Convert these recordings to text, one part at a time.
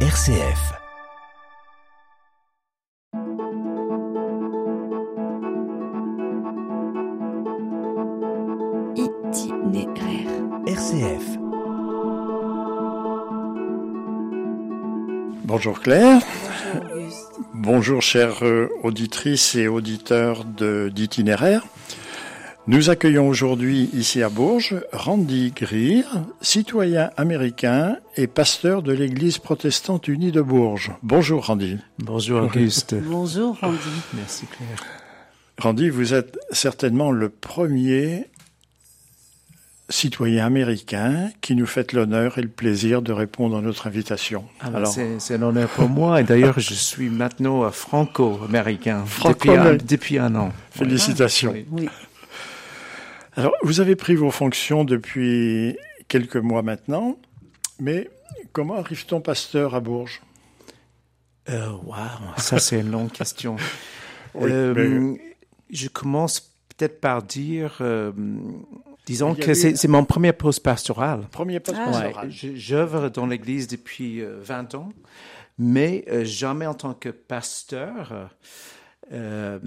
RCF. Itinéraire. RCF. Bonjour Claire. Bonjour Auguste. Bonjour chères auditrices et auditeurs de- d'itinéraire. Nous accueillons aujourd'hui ici à Bourges Randy Greer, citoyen américain et pasteur de l'Église protestante unie de Bourges. Bonjour Randy. Bonjour Auguste. Bonjour Randy. Merci Claire. Randy, vous êtes certainement le premier citoyen américain qui nous fait l'honneur et le plaisir de répondre à notre invitation. Ah ben, Alors, c'est, un honneur pour moi et d'ailleurs je suis maintenant euh, franco-américain Franco- depuis, un, depuis un an. félicitations. Oui. Oui. Alors, vous avez pris vos fonctions depuis quelques mois maintenant, mais comment arrive-t-on pasteur à Bourges? Euh, wow, ça c'est une longue question. Oui, Euh, mais- Je commence peut-être par dire, euh, disons que c'est, mon premier poste pastoral. Premier poste Ah. Ouais, pastoral. j'œuvre dans l'Église depuis euh, 20 ans, mais euh, jamais en tant que pasteur. Euh,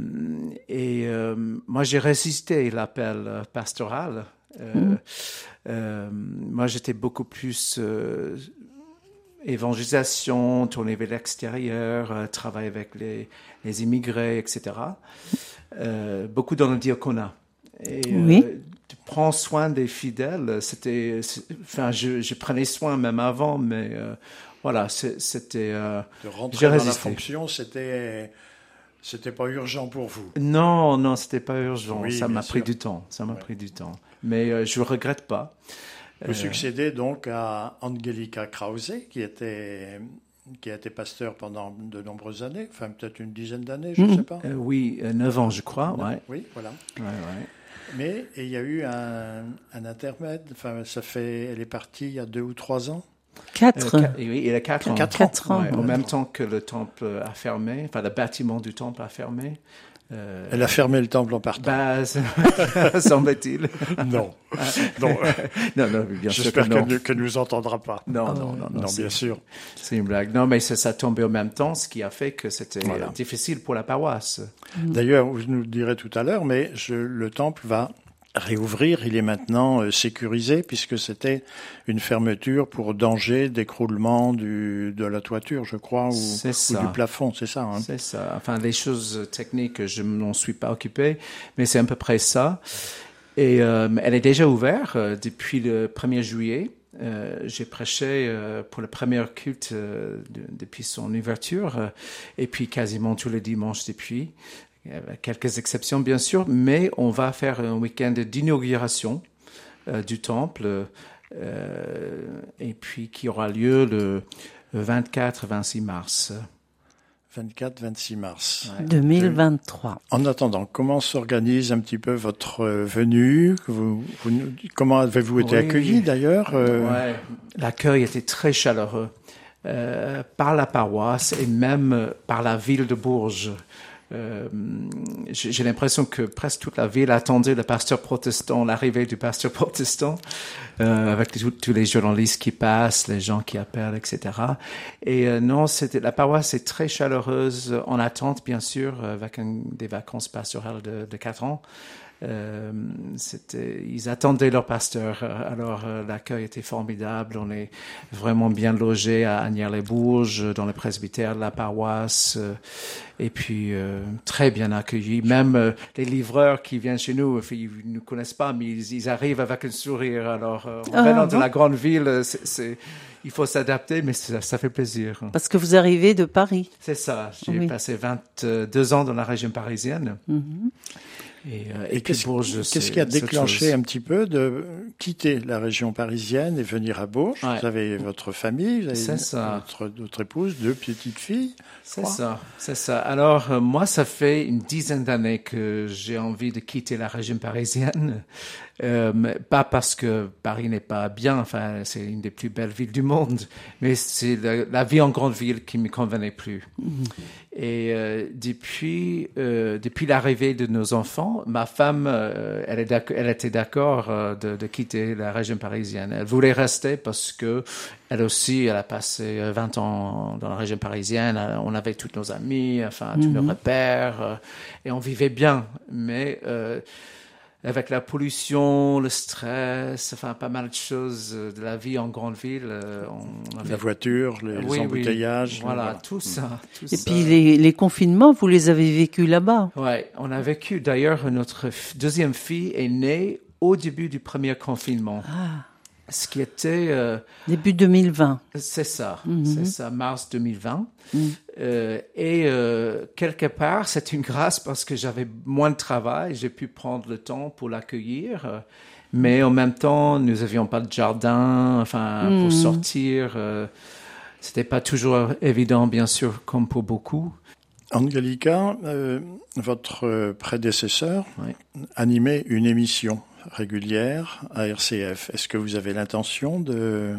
et euh, moi, j'ai résisté l'appel euh, pastoral. Euh, euh, moi, j'étais beaucoup plus euh, évangélisation, tourner vers l'extérieur, euh, travailler avec les, les immigrés, etc. Euh, beaucoup dans le diaconat. Et, Oui. euh, tu prends soin des fidèles. C'était, enfin, je, je prenais soin même avant, mais euh, voilà, c'était. euh, De rentrer dans la fonction, c'était c'était pas urgent pour vous? Non, non, c'était pas urgent. Oui, ça m'a pris du temps. Ça m'a Ouais. pris du temps. Mais euh, je regrette pas. Vous Euh, succédez donc à Angelika Krause, qui était qui a été pasteur pendant de nombreuses années, enfin peut-être une dizaine d'années, je ne Mhm. sais pas. euh, oui, 9 ans, je crois. Ouais. Oui, voilà. Ouais, ouais. Mais il y a eu un, un intermède. Enfin, ça fait, elle est partie il y a deux ou trois ans. Quatre. Euh, oui, il a 4 ans. Quatre Quatre ans. Ouais, en même temps que le temple a fermé, enfin le bâtiment du temple a fermé. Euh, Elle a fermé le temple en partant. bah, semble-t-il. non, non. non, non, bien sûr que J'espère qu'elle ne que nous entendra pas. Non, non, non, non, Non, c'est- bien sûr. C'est une blague. Non, mais ça, ça tombait en même temps, ce qui a fait que c'était Voilà. difficile pour la paroisse. D'ailleurs, vous nous le direz tout à l'heure, mais je- le temple va réouvrir. Il est maintenant euh, sécurisé puisque c'était une fermeture pour danger d'écroulement du, de la toiture, je crois, ou, du plafond, c'est ça. hein C'est ça. Enfin, les choses techniques, je n'en suis pas occupé, mais c'est à peu près ça. Et euh, elle est déjà ouverte euh, depuis le 1er juillet. Euh, J'ai prêché euh, pour le premier culte euh, de- depuis son ouverture, et puis quasiment tous les dimanches depuis. Euh, Quelques exceptions, bien sûr, mais on va faire un week-end d'inauguration euh, du temple, euh, et puis qui aura lieu le 24-26 mars. 24-26 mars. Ouais. 2023. En attendant, comment s'organise un petit peu votre venue vous, vous nous- Comment avez-vous été Oui. accueilli d'ailleurs Ouais. L'accueil était très chaleureux euh, par la paroisse et même par la ville de Bourges. Euh, J'ai l'impression que presque toute la ville attendait le pasteur protestant, l'arrivée du pasteur protestant, euh, avec tous- tous les journalistes qui passent, les gens qui appellent, etc. Et euh, non, c'était la paroisse est très chaleureuse, en attente bien sûr, avec un- des vacances pastorales de, de quatre ans. Euh, ils attendaient leur pasteur. Alors euh, l'accueil était formidable. On est vraiment bien logé à Agnières-les-Bourges, dans le presbytère de la paroisse, euh, et puis très bien accueillis. Même les livreurs qui viennent chez nous, ils ne nous connaissent pas, mais ils, ils arrivent avec un sourire. Alors en Ah, venant de la grande ville, c'est, il faut s'adapter, mais ça, ça fait plaisir. Parce que vous arrivez de Paris. C'est ça. J'ai Oui. passé 22 ans dans la région parisienne. Mhm. Et, euh, Et qu'est-ce qui a déclenché un petit peu de quitter la région parisienne et venir à Bourges? Ouais. Vous avez votre famille, vous avez ça. Votre, votre épouse, deux petites filles. C'est ça, c'est ça. Alors, euh, moi, ça fait une dizaine d'années que j'ai envie de quitter la région parisienne. Euh, mais pas parce que Paris n'est pas bien, enfin, c'est une des plus belles villes du monde, mais c'est la, la vie en grande ville qui me convenait plus. Et euh, depuis, euh, depuis l'arrivée de nos enfants, ma femme, euh, elle, est d'accord- elle était d'accord euh, de, de quitter la région parisienne. Elle voulait rester parce que elle aussi, elle a passé euh, 20 ans dans la région parisienne. Euh, On avait tous nos amis, enfin tous nos repères, euh, et on vivait bien. Mais euh, avec la pollution, le stress, enfin pas mal de choses euh, de la vie en grande ville, euh, on avait La voiture, les, les Oui, oui. embouteillages. Voilà, tout ça. tout Et ça. puis les, les confinements, vous les avez vécus là-bas. Ouais, on a vécu. D'ailleurs, notre f- deuxième fille est née au début du premier confinement. Ah, Ce qui était, euh, début 2020. c'est ça, Mhm. c'est ça, mars 2020. Mhm. Euh, et euh, quelque part, c'est une grâce parce que j'avais moins de travail, j'ai pu prendre le temps pour l'accueillir. Mais en même temps, nous avions pas de jardin, enfin, pour Mhm. sortir. euh, C'était pas toujours évident, bien sûr, comme pour beaucoup. Angelica, euh, votre prédécesseur Oui. animait une émission régulière à RCF. Est-ce que vous avez l'intention de,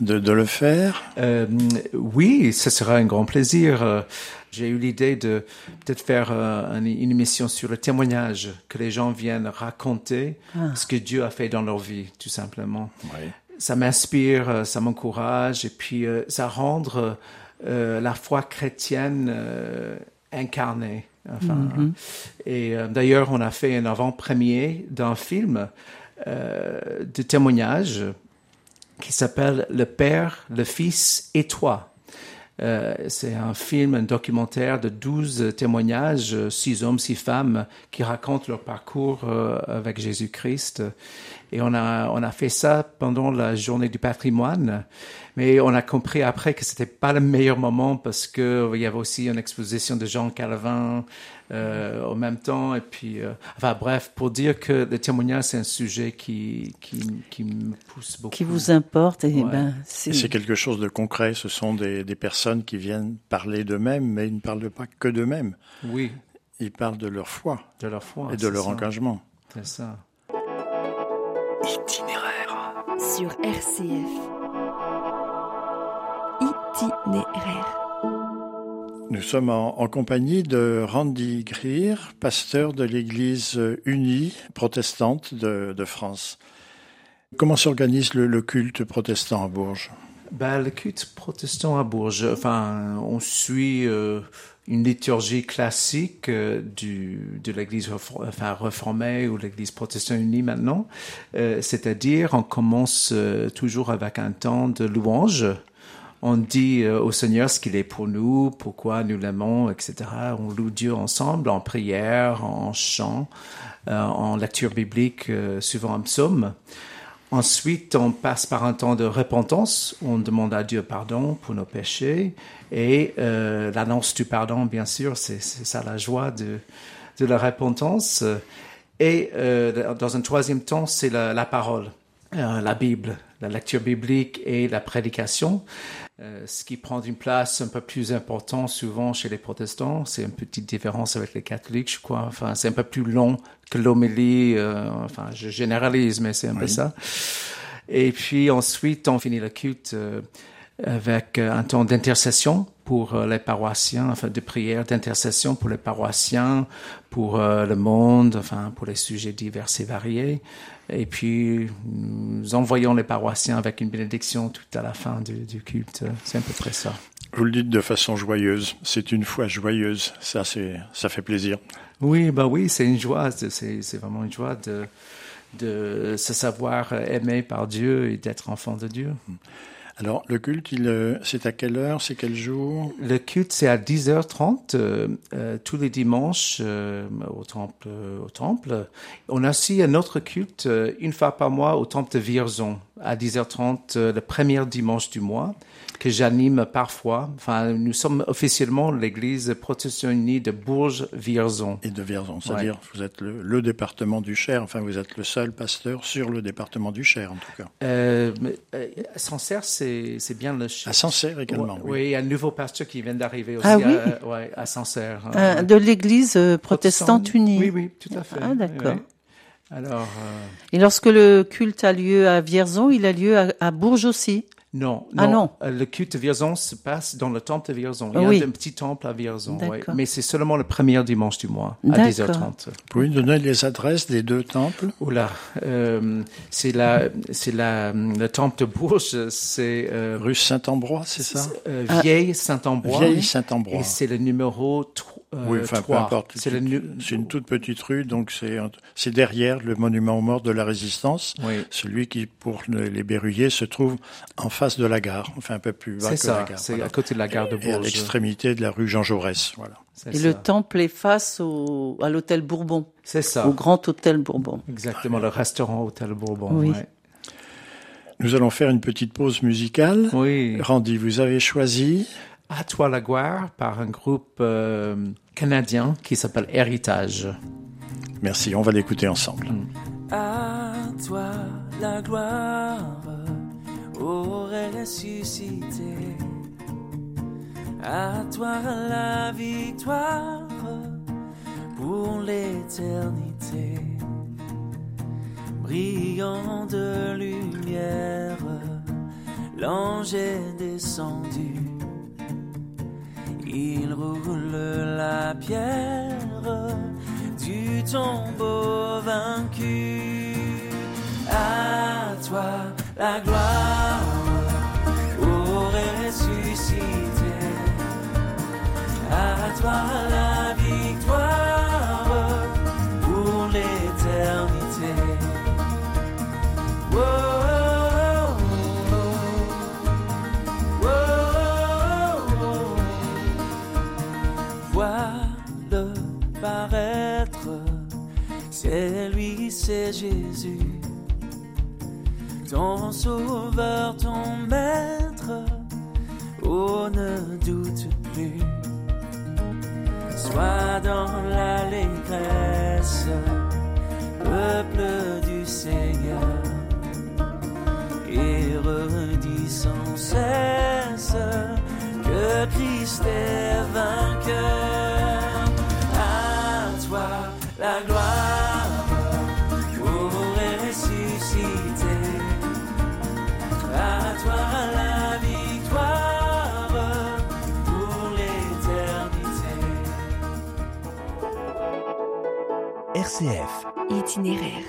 de, de le faire? Euh, oui, ce sera un grand plaisir. J'ai eu l'idée de peut-être faire euh, une, une émission sur le témoignage, que les gens viennent raconter Ah. ce que Dieu a fait dans leur vie, tout simplement. Oui. Ça m'inspire, euh, ça m'encourage, et puis ça rend euh, la foi chrétienne euh, incarnée. Enfin, Et euh, d'ailleurs, on a fait un avant-premier d'un film euh, de témoignage qui s'appelle Le Père, le Fils et toi. Euh, c'est un film, un documentaire de 12 témoignages, six hommes, six femmes, qui racontent leur parcours avec Jésus-Christ. Et on a, on a fait ça pendant la journée du patrimoine. Mais on a compris après que c'était pas le meilleur moment parce que il y avait aussi une exposition de Jean Calvin euh, en même temps. Et puis, euh, enfin bref, pour dire que le témoignage, c'est un sujet qui, qui, qui me pousse beaucoup. Qui vous importe, et Ouais. ben, Et c'est C'est quelque chose de concret. Ce sont des, des personnes qui viennent parler d'eux-mêmes, mais ils ne parlent pas que d'eux-mêmes. Oui, Ils parlent de leur foi de leur foi. et de leur ça. engagement. C'est ça. Sur RCF. Itinéraire. Nous sommes en, en compagnie de Randy Greer, pasteur de l'Église unie protestante de, de France. Comment s'organise le, le culte protestant à Bourges? Ben, le culte protestant à Bourges, enfin, on suit euh, une liturgie classique euh, du, de l'Église enfin, réformée ou l'Église protestante unie maintenant. Euh, C'est-à-dire, on commence euh, toujours avec un temps de louange. On dit euh, au Seigneur ce qu'il est pour nous, pourquoi nous l'aimons, etc. On loue Dieu ensemble en prière, en chant, euh, en lecture biblique, suivant un psaume. Ensuite, on passe par un temps de repentance. On demande à Dieu pardon pour nos péchés. Et euh, l'annonce du pardon, bien sûr, c'est ça la joie de, la repentance. Et euh, dans un troisième temps, c'est la, la parole, euh, la Bible, la lecture biblique et la prédication. Euh, ce qui prend une place un peu plus importante souvent chez les protestants. C'est une petite différence avec les catholiques, je crois. Enfin, c'est un peu plus long que l'homélie. euh, enfin, je généralise, mais c'est un peu ça. Et puis ensuite, on finit le culte euh, avec euh, un temps d'intercession pour euh, les paroissiens, enfin de prière d'intercession pour les paroissiens, pour euh, le monde, enfin pour les sujets divers et variés. Et puis nous envoyons les paroissiens avec une bénédiction tout à la fin du, du culte. C'est à peu près ça. Vous le dites de façon joyeuse. C'est une foi joyeuse. Ça, c'est, ça fait plaisir. Oui, bah oui, c'est une joie. C'est, c'est vraiment une joie de, de se savoir aimé par Dieu et d'être enfant de Dieu. Alors, le culte, il, euh, c'est à quelle heure C'est quel jour? Le culte, c'est à 10h30 euh, euh, tous les dimanches euh, au temple. Au temple. On a aussi un autre culte euh, une fois par mois au temple de Vierzon à 10h30 euh, le premier dimanche du mois que j'anime parfois. Enfin, nous sommes officiellement l'église protestante unie de Bourges-Vierzon. Et de Vierzon. C'est-à-dire, vous êtes le, le département du Cher. Enfin, vous êtes le seul pasteur sur le département du Cher, en tout cas. Euh, mais, euh, Sancerre, c'est bien le À Sancerre également. Oui, il y a un nouveau pasteur qui vient d'arriver aussi Ah oui à, ouais, à Sancerre. Euh, de l'Église euh, protestante unie. Oui, oui, tout à fait. Ah, d'accord. Oui. Alors, euh, Et lorsque le culte a lieu à Vierzon, il a lieu à, à Bourges aussi. Non, Ah non. Euh, Le culte de Vierzon se passe dans le temple de Vierzon. Il y a oui. un petit temple à Vierzon, mais c'est seulement le premier dimanche du mois à D'accord. 10h30. Vous pouvez nous donner les adresses des deux temples? Oula, euh, c'est la, c'est la, le temple de Bourges, c'est euh, Rue Saint-Ambroise, c'est ça? euh, Ah. Vieille Saint-Ambrois. Vieille Et Saint-Ambroise. c'est le numéro tro- euh, Oui, enfin, peu 3. importe. C'est une toute petite rue, donc c'est c'est derrière le monument aux morts de la Résistance, Oui, celui qui, pour le- les Berruyers, se trouve en face de la gare, enfin un peu plus bas que la ça. gare. C'est voilà. à côté de la gare de Et à Bourges. l'extrémité de la rue Jean Jaurès, voilà. Et ça. le temple est face au, à l'hôtel Bourbon, C'est ça. au grand hôtel Bourbon. Exactement, le restaurant Hôtel Bourbon. Oui. ouais. Nous allons faire une petite pause musicale. Oui. Randy, vous avez choisi À toi la gloire par un groupe euh, canadien qui s'appelle Héritage. Merci, on va l'écouter ensemble. À toi la gloire, ô ressuscité. À toi la victoire pour l'éternité. Brillant de lumière, l'ange est descendu. Il roule la pierre du tombeau vaincu. À toi la gloire, ô ressuscité. À toi la c'est Jésus, ton sauveur, ton maître, oh ne doute plus, sois dans l'allégresse, RCF. Itinéraire.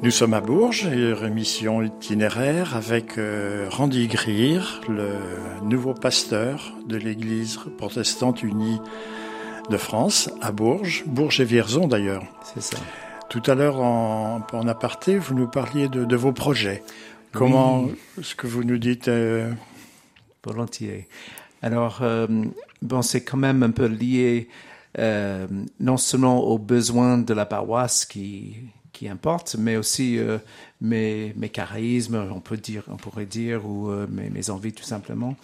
Nous sommes à Bourges, et émission itinéraire avec euh, Randy Greer, le nouveau pasteur de l'église protestante unie de France, à Bourges, Bourges et Vierzon d'ailleurs. C'est ça. Tout à l'heure, en, en aparté, vous nous parliez de, de vos projets. Comment, ce que vous nous dites, euh, Volontiers. Alors, euh, bon, c'est quand même un peu lié euh, non seulement aux besoins de la paroisse qui, qui importent, mais aussi euh, mes, mes charismes, on peut dire, on pourrait dire, ou euh, mes, mes envies tout simplement.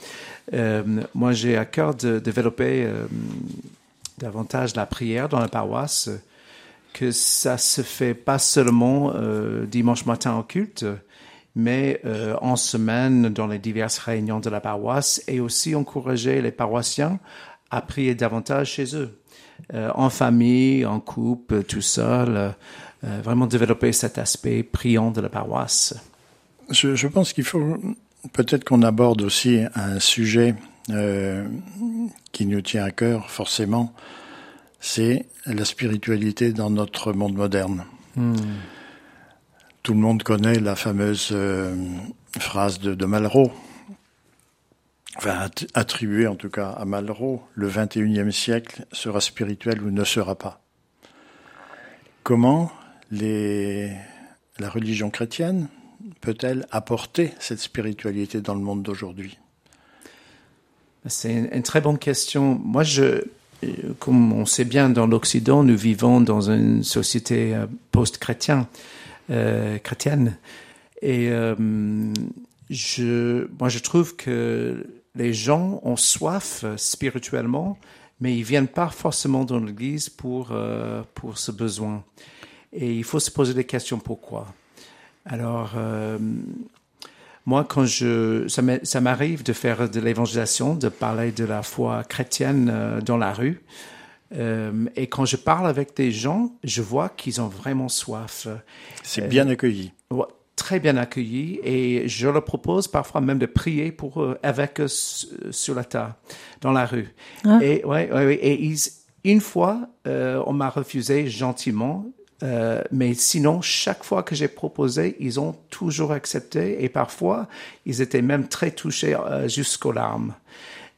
Euh, moi, j'ai à cœur de développer euh, davantage la prière dans la paroisse, que ça se fait pas seulement dimanche matin au culte, mais euh, en semaine dans les diverses réunions de la paroisse et aussi encourager les paroissiens à prier davantage chez eux, euh, en famille, en couple, tout seul, euh, vraiment développer cet aspect priant de la paroisse. je, je pense qu'il faut peut-être qu'on aborde aussi un sujet qui nous tient à cœur forcément, c'est la spiritualité dans notre monde moderne. Tout le monde connaît la fameuse euh, phrase de, Malraux, enfin att- attribuée en tout cas à Malraux, le 21e siècle sera spirituel ou ne sera pas. Comment la religion chrétienne peut-elle apporter cette spiritualité dans le monde d'aujourd'hui? C'est une, très bonne question. Moi, je, euh, comme on sait bien, dans l'Occident, nous vivons dans une société euh, post-chrétienne, chrétienne. Et euh, je, moi, je trouve que les gens ont soif euh, spirituellement, mais ils viennent pas forcément dans l'Église pour euh, pour ce besoin. Et il faut se poser des questions pourquoi? Alors, euh, moi, quand je, ça m'arrive de faire de l'évangélisation, de parler de la foi chrétienne euh, dans la rue. Euh, et quand je parle avec des gens, je vois qu'ils ont vraiment soif. C'est bien accueilli. Ouais, très bien accueillis et je leur propose parfois même de prier pour eux avec eux sur la table, dans la rue. Et, ouais, ouais, ouais, et ils, une fois, euh, on m'a refusé gentiment, euh, mais sinon, chaque fois que j'ai proposé, ils ont toujours accepté et parfois, ils étaient même très touchés euh, jusqu'aux larmes.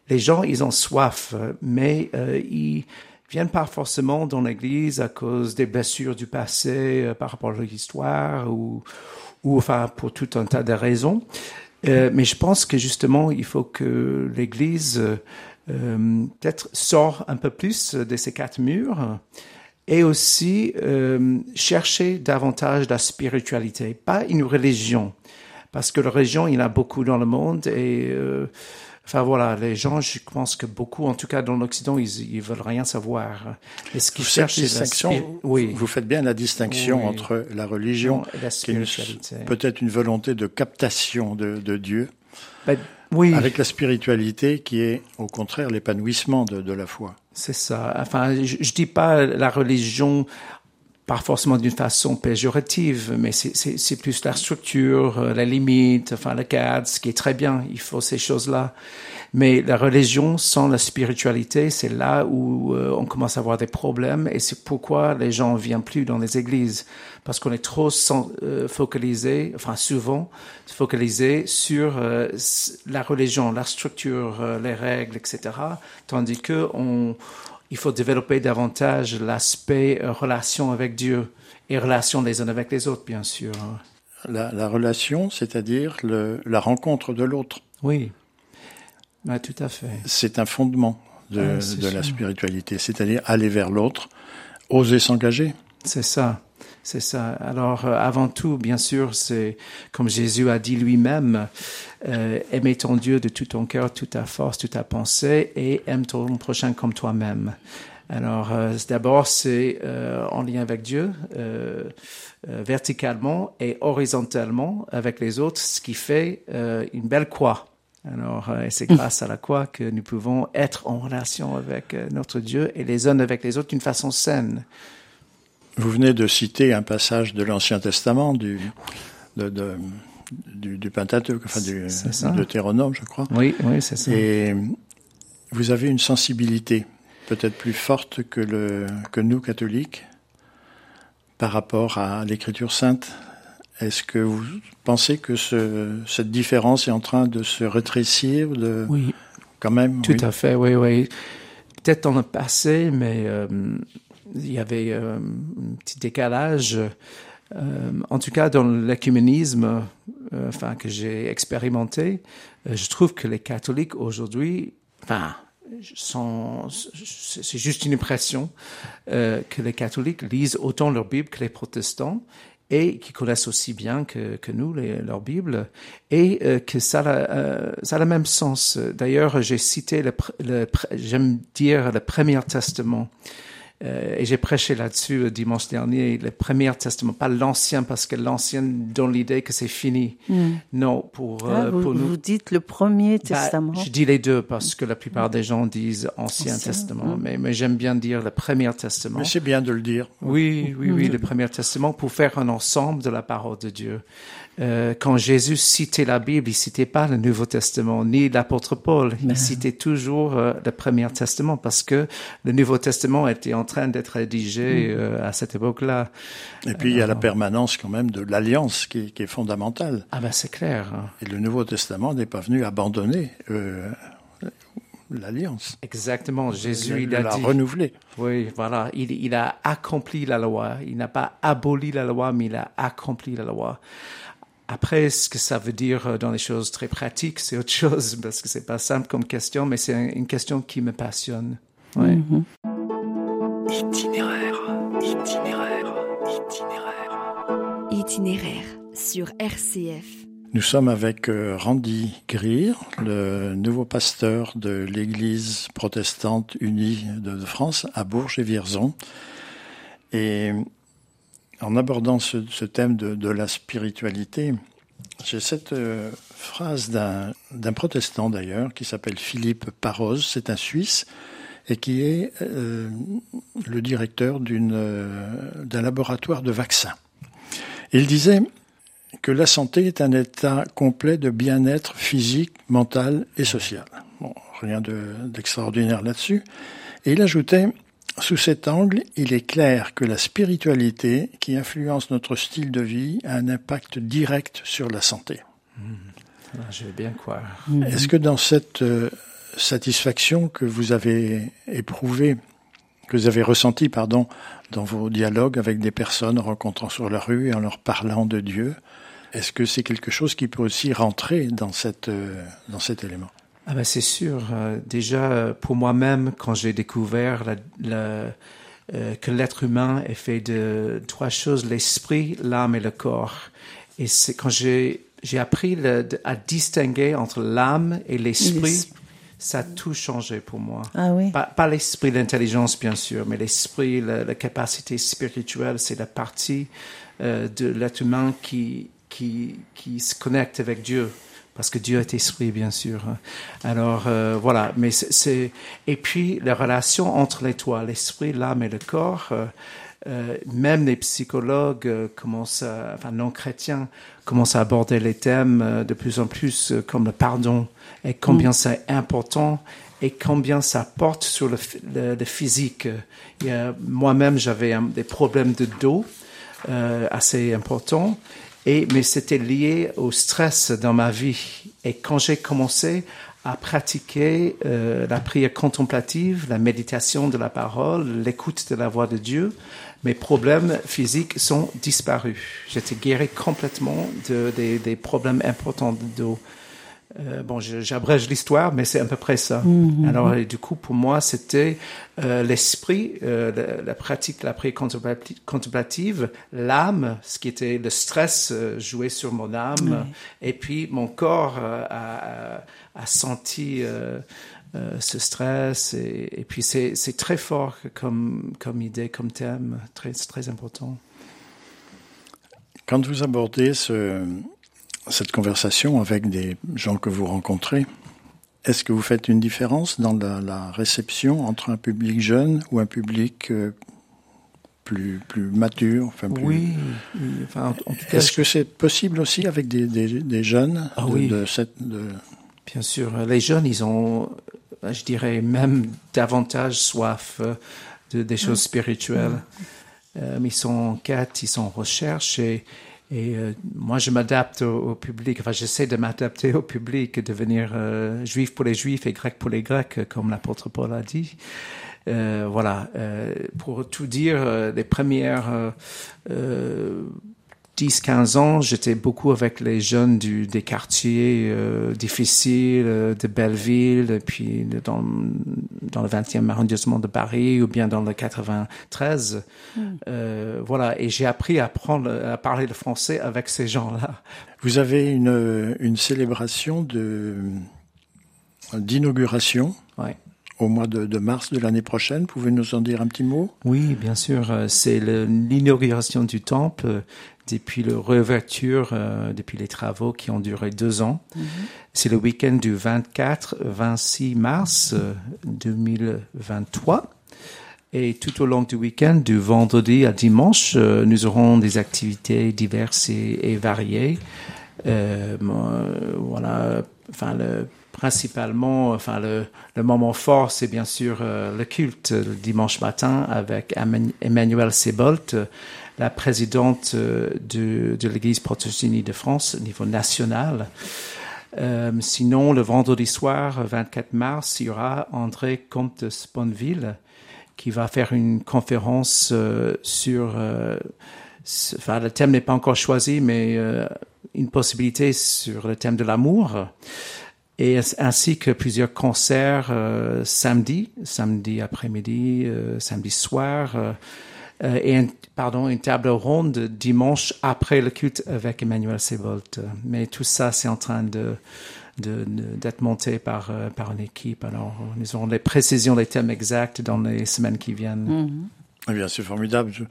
Les gens, ils ont soif, euh, mais euh, ils viennent pas forcément dans l'église à cause des blessures du passé euh, par rapport à l'histoire ou, ou enfin pour tout un tas de raisons. Euh, mais je pense que justement, il faut que l'Église euh, peut-être sort un peu plus de ces quatre murs et aussi chercher davantage la spiritualité, pas une religion, parce que la religion, il y en a beaucoup dans le monde et Enfin voilà, les gens, je pense que beaucoup, en tout cas dans l'Occident, ils, ils veulent rien savoir. Et ce qu'ils cherchent, la distinction, spiri- oui, vous faites bien la distinction Oui. entre la religion, et la qui est peut-être une volonté de captation de, de Dieu, Ben, oui, avec la spiritualité qui est au contraire l'épanouissement de, de la foi. c'est ça. Enfin, je, je dis pas la religion pas forcément d'une façon péjorative, mais c'est- plus la structure, euh, la limite, enfin le cadre, ce qui est très bien. Il faut ces choses-là. Mais la religion sans la spiritualité, c'est là où euh, on commence à avoir des problèmes et c'est pourquoi les gens ne viennent plus dans les églises. Parce qu'on est trop euh, focalisé, enfin souvent focalisé sur euh, la religion, la structure, euh, les règles, etc. Tandis que on, il faut développer davantage l'aspect euh, relation avec Dieu et relation les uns avec les autres, bien sûr. La, la relation, c'est-à-dire la rencontre de l'autre, Oui, tout à fait. c'est un fondement de, la spiritualité, c'est-à-dire aller vers l'autre, oser s'engager. C'est ça, c'est ça. Alors, euh, avant tout, bien sûr, c'est comme Jésus a dit lui-même, euh, aimer ton Dieu de tout ton cœur, toute ta force, toute ta pensée, et aime ton prochain comme toi-même. Alors, euh, d'abord, c'est euh, en lien avec Dieu, euh, euh, verticalement et horizontalement avec les autres, ce qui fait euh, une belle croix. Alors, euh, et c'est grâce à la croix que nous pouvons être en relation avec notre Dieu et les uns avec les autres d'une façon saine. Vous venez de citer un passage de l'Ancien Testament, du, de, de- du, du Pentateuque, enfin du. Deutéronome, je crois. Oui, oui, c'est ça. Et vous avez une sensibilité peut-être plus forte que, le, que nous, catholiques, par rapport à l'Écriture sainte. Est-ce que vous pensez que ce, cette différence est en train de se rétrécir de, Oui, quand même? Tout oui. à fait, oui, oui. Peut-être dans le passé, mais euh, il y avait euh, un petit décalage. Euh, en tout cas, dans l'écuménisme, euh, enfin que j'ai expérimenté, euh, je trouve que les catholiques aujourd'hui, enfin, c'est juste une impression euh, que les catholiques lisent autant leur Bible que les protestants et qui connaissent aussi bien que, que nous leur Bible et euh, que ça, a, euh, ça a le même sens. D'ailleurs, j'ai cité le, le j'aime dire le Premier Testament. Euh, et j'ai prêché là-dessus le dimanche dernier, le Premier Testament, pas l'Ancien, parce que l'Ancien donne l'idée que c'est fini. Non, pour, Ah, euh, vous, pour nous. vous dites le Premier Bah, Testament. je dis les deux parce que la plupart des gens disent Ancien, Ancien, Testament, mm. mais, mais j'aime bien dire le Premier Testament. Mais c'est bien de le dire. Oui, oui, oui, le Premier Testament pour faire un ensemble de la parole de Dieu. Euh, quand Jésus citait la Bible, il citait pas le Nouveau Testament ni l'apôtre Paul. Il citait toujours euh, le Premier Testament parce que le Nouveau Testament était en train d'être rédigé euh, à cette époque-là. Et puis il y a la permanence quand même de l'alliance qui, qui est fondamentale. Ah ben c'est clair. hein. Et le Nouveau Testament n'est pas venu abandonner euh, l'alliance. Exactement. Jésus, il il a l'a dit. renouvelée. Oui, voilà. Il, il a accompli la loi. Il n'a pas aboli la loi, mais il a accompli la loi. Après, ce que ça veut dire euh, dans les choses très pratiques, c'est autre chose, parce que c'est pas simple comme question, mais c'est un- une question qui me passionne. Ouais. Itinéraire, itinéraire, itinéraire. Itinéraire sur RCF. Nous sommes avec euh, Randy Greer, le nouveau pasteur de l'Église protestante unie de, de France à Bourges et Vierzon. Et en abordant ce, thème de, la spiritualité, j'ai cette euh, phrase d'un protestant d'ailleurs qui s'appelle Philippe Parose, c'est un Suisse, et qui est euh, le directeur euh, d'un laboratoire de vaccins. Il disait que la santé est un état complet de bien-être physique, mental et social. Bon, rien de, d'extraordinaire là-dessus. Et il ajoutait, sous cet angle, il est clair que la spiritualité qui influence notre style de vie a un impact direct sur la santé. Ah, Je vais bien croire. Est-ce que dans cette euh, satisfaction que vous avez éprouvée, que vous avez ressentie, pardon, dans vos dialogues avec des personnes rencontrant sur la rue et en leur parlant de Dieu, est-ce que c'est quelque chose qui peut aussi rentrer dans cette euh, dans cet élément? Ah ben c'est sûr. Euh, déjà, pour moi-même, quand j'ai découvert la, la- euh, que l'être humain est fait de trois choses l'esprit, l'âme et le corps. Et c'est quand j'ai j'ai appris le- à distinguer entre l'âme et l'esprit, L'esprit. ça a tout changé pour moi. Ah oui. Pas, pas l'esprit, l'intelligence, bien sûr, mais l'esprit, la, la capacité spirituelle, c'est la partie euh, de l'être humain qui, qui, qui se connecte avec Dieu. Parce que Dieu est esprit, bien sûr. Alors, euh, voilà. Mais c'est- et puis, la relation entre les trois, l'esprit, l'âme et le corps, euh, euh, même les psychologues euh, commencent à, enfin non chrétiens commencent à aborder les thèmes euh, de plus en plus comme le pardon et combien c'est important et combien ça porte sur le, le, le physique. Moi-même, j'avais des problèmes de dos euh, assez importants, et, mais c'était lié au stress dans ma vie. Et quand j'ai commencé à pratiquer euh, la prière contemplative, la méditation de la parole, l'écoute de la voix de Dieu, mes problèmes physiques sont disparus. J'étais guéri complètement de, des, des problèmes importants de dos. Euh, bon, j'abrège l'histoire, mais c'est à peu près ça. Alors, et du coup, pour moi, c'était euh, l'esprit, euh, la, la pratique la prière contemplati- contemplative, l'âme, ce qui était le stress euh, joué sur mon âme, et puis mon corps euh, a, senti euh, euh, ce stress, et, et puis c'est c'est très fort comme, comme idée, comme thème, très, très important. Quand vous abordez ce, cette conversation avec des gens que vous rencontrez, est-ce que vous faites une différence dans la, la réception entre un public jeune ou un public euh, plus, plus mature enfin, plus... Oui, enfin, Est-ce que c'est possible aussi avec des, des, des jeunes Ah de, oui. de cette, de... Bien sûr, les jeunes, ils ont, je dirais, même davantage soif euh, de, des choses spirituelles. Euh, ils sont en quête, ils sont en recherche et, et euh, moi, je m'adapte au, public. Enfin, j'essaie de m'adapter au public, devenir euh, juif pour les juifs et grec pour les grecs, comme l'apôtre Paul a dit. Euh, voilà, euh, pour tout dire, euh, les premières euh, euh, 10-15 ans, j'étais beaucoup avec les jeunes du, des quartiers euh, difficiles euh, de Belleville, et puis dans, dans le 20e arrondissement de Paris ou bien dans le 93. Euh, voilà, et j'ai appris à, prendre, à parler le français avec ces gens-là. Vous avez une, une célébration de d'inauguration Ouais. Au mois de, de mars de l'année prochaine. Pouvez nous en dire un petit mot? Oui, bien sûr. euh, C'est l'inauguration du temple euh, depuis le réouverture, euh, depuis les travaux qui ont duré deux ans. C'est le week-end du 24-26 mars euh, 2023. Et tout au long du week-end, du vendredi à dimanche, euh, nous aurons des activités diverses et, et variées. Euh, voilà, enfin le principalement, enfin le, moment fort, c'est bien sûr euh, le culte le dimanche matin avec Emmanuel Sebolt, euh, la présidente euh, de, de l'Église protestante de France au niveau national. Euh, sinon, le vendredi soir, 24 mars, il y aura André Comte de Sponville qui va faire une conférence euh, sur. euh, enfin, le thème n'est pas encore choisi, mais euh, une possibilité sur le thème de l'amour. Et ainsi- que plusieurs concerts euh, samedi, samedi après-midi, euh, samedi soir, euh, euh, et un- pardon, une table ronde dimanche après le culte avec Emmanuel Sebolt. Mais tout ça, c'est en train de de- de- d'être monté par euh, par une équipe. Alors, nous aurons les précisions, les thèmes exacts dans les semaines qui viennent. Eh bien, c'est formidable. Je-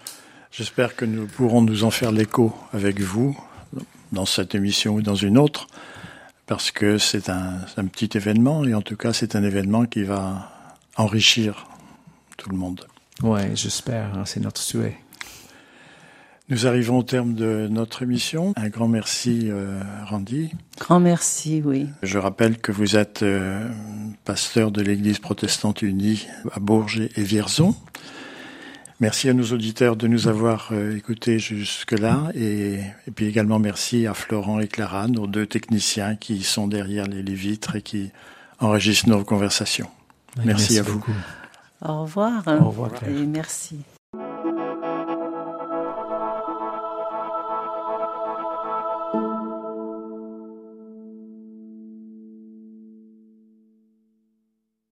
J'espère que nous pourrons nous en faire l'écho avec vous dans cette émission ou dans une autre, parce que c'est un, petit événement et en tout cas, c'est un événement qui va enrichir tout le monde. Ouais, j'espère, hein, c'est notre souhait. Nous arrivons au terme de notre émission. Un grand merci, euh, Randy. Grand merci, oui. Je rappelle que vous êtes euh, pasteur de l'Église protestante unie à Bourges et Vierzon. Merci à nos auditeurs de nous avoir euh, écoutés jusque-là et, et, puis également merci à Florent et Clara, nos deux techniciens qui sont derrière les, les vitres et qui enregistrent nos conversations. Merci, merci à vous. Beaucoup. Au revoir. Au revoir. Et merci.